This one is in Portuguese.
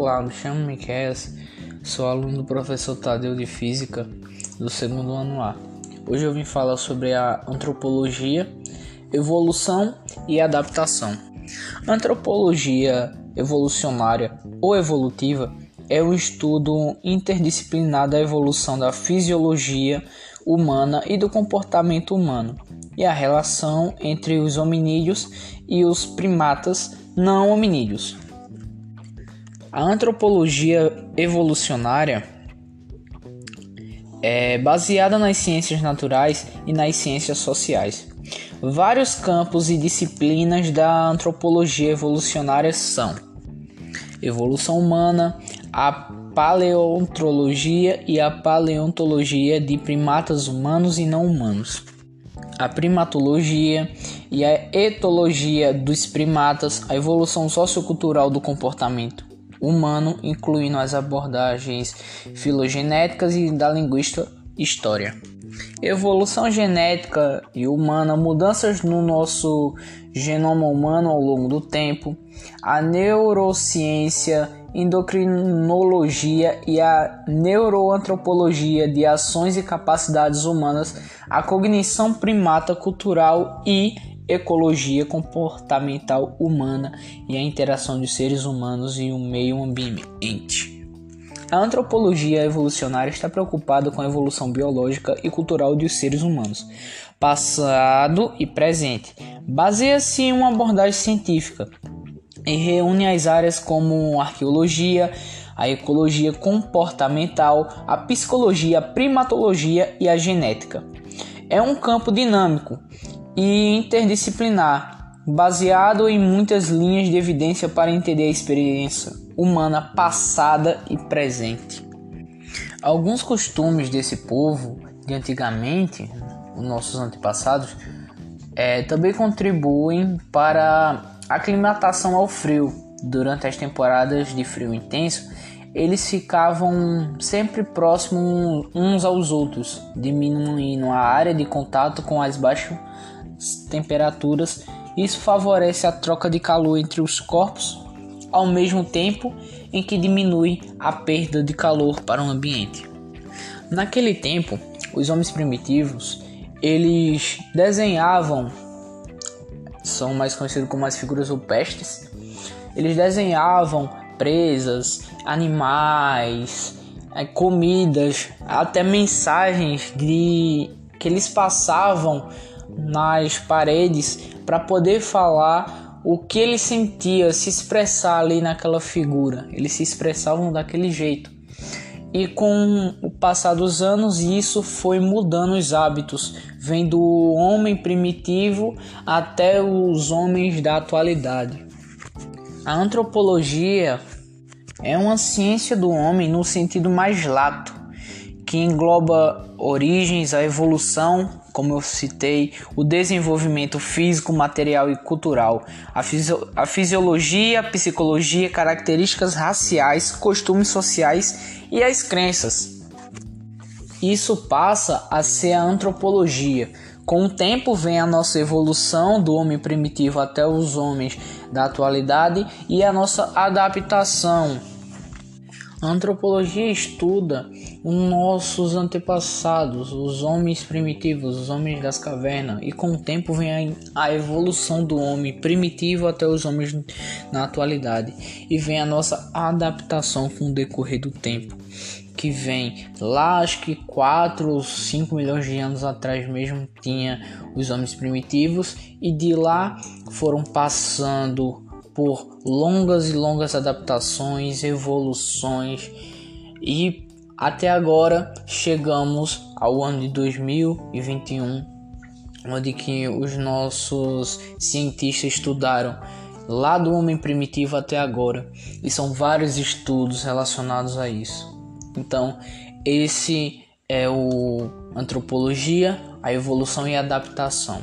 Olá, me chamo Miquel, sou aluno do professor Tadeu de Física do segundo ano A. Hoje eu vim falar sobre a antropologia, evolução e adaptação. Antropologia evolucionária ou evolutiva é o estudo interdisciplinar da evolução da fisiologia humana e do comportamento humano e a relação entre os hominídeos e os primatas não hominídeos. A antropologia evolucionária é baseada nas ciências naturais e nas ciências sociais. Vários campos e disciplinas da antropologia evolucionária são evolução humana, a paleontologia e a paleontologia de primatas humanos e não humanos, a primatologia e a etologia dos primatas, a evolução sociocultural do comportamento, humano, incluindo as abordagens filogenéticas e da linguística história. Evolução genética e humana, mudanças no nosso genoma humano ao longo do tempo, a neurociência, endocrinologia e a neuroantropologia de ações e capacidades humanas, a cognição primata cultural e ecologia comportamental humana e a interação de seres humanos e o meio ambiente. A antropologia evolucionária está preocupada com a evolução biológica e cultural dos seres humanos, passado e presente. Baseia-se em uma abordagem científica e reúne as áreas como arqueologia, a ecologia comportamental, a psicologia, a primatologia e a genética. É um campo dinâmico e interdisciplinar, baseado em muitas linhas de evidência para entender a experiência humana passada e presente. Alguns costumes desse povo de antigamente, os nossos antepassados, é, também contribuem para a aclimatação ao frio. Durante as temporadas de frio intenso, eles ficavam sempre próximos uns aos outros, diminuindo a área de contato com as baixas temperaturas. Isso favorece a troca de calor entre os corpos, ao mesmo tempo em que diminui a perda de calor para o ambiente. Naquele tempo, os homens primitivos eles desenhavam, são mais conhecidos como as figuras rupestres. Eles desenhavam presas, animais, é, comidas, até mensagens de que eles passavam nas paredes para poder falar o que ele sentia, se expressar ali naquela figura. Eles se expressavam daquele jeito. E com o passar dos anos, isso foi mudando os hábitos, vem do homem primitivo até os homens da atualidade. A antropologia é uma ciência do homem no sentido mais lato, que engloba origens, a evolução, como eu citei, o desenvolvimento físico, material e cultural, a, a fisiologia, psicologia, características raciais, costumes sociais e as crenças. Isso passa a ser a antropologia. Com o tempo vem a nossa evolução do homem primitivo até os homens da atualidade e a nossa adaptação a antropologia estuda os nossos antepassados, os homens primitivos, os homens das cavernas, e com o tempo vem a evolução do homem primitivo até os homens na atualidade, e vem a nossa adaptação com o decorrer do tempo, que vem lá, acho que 4 ou 5 milhões de anos atrás mesmo tinha os homens primitivos, e de lá foram passando por longas e longas adaptações, evoluções e até agora chegamos ao ano de 2021, onde que os nossos cientistas estudaram lá do homem primitivo até agora e são vários estudos relacionados a isso. Então, esse é o antropologia, a evolução e a adaptação.